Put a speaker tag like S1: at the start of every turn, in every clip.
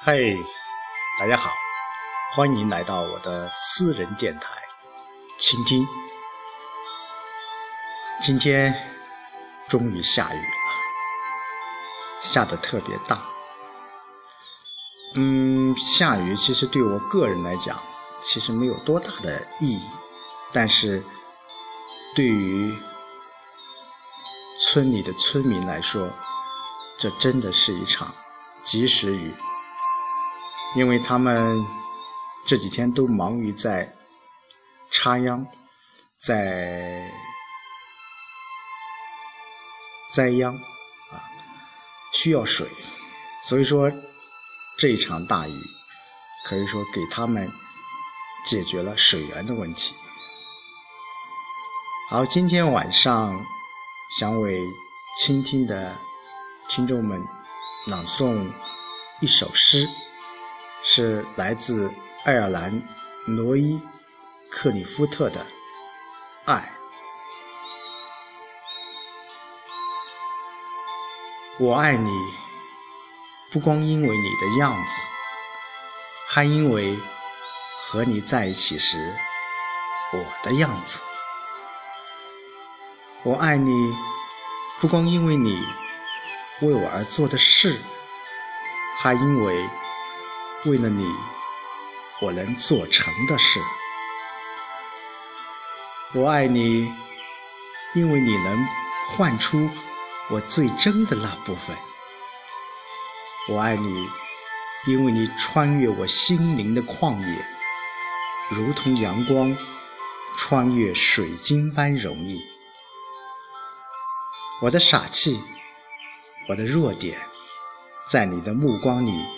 S1: 嘿，大家好，欢迎来到我的私人电台，倾听。今天终于下雨了，下的特别大。嗯，下雨其实对我个人来讲，其实没有多大的意义，但是对于村里的村民来说，这真的是一场及时雨。因为他们这几天都忙于在插秧、在栽秧啊，需要水，所以说这一场大雨可以说给他们解决了水源的问题。好，今天晚上想为倾听的听众们朗诵一首诗。是来自爱尔兰罗伊克里夫特的爱。我爱你，不光因为你的样子，还因为和你在一起时我的样子。我爱你，不光因为你为我而做的事，还因为。为了你，我能做成的事。我爱你，因为你能唤出我最真的那部分。我爱你，因为你穿越我心灵的旷野，如同阳光穿越水晶般容易。我的傻气，我的弱点，在你的目光里。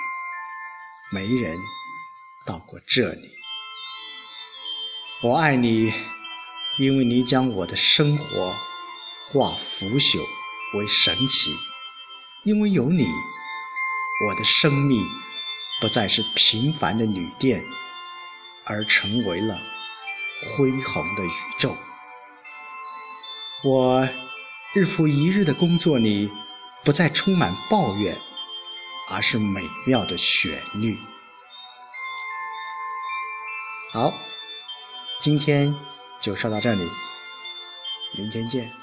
S1: 没人到过这里。我爱你，因为你将我的生活化腐朽为神奇。因为有你，我的生命不再是平凡的旅店，而成为了恢宏的宇宙。我日复一日的工作里，不再充满抱怨。而是美妙的旋律。好，今天就说到这里，明天见。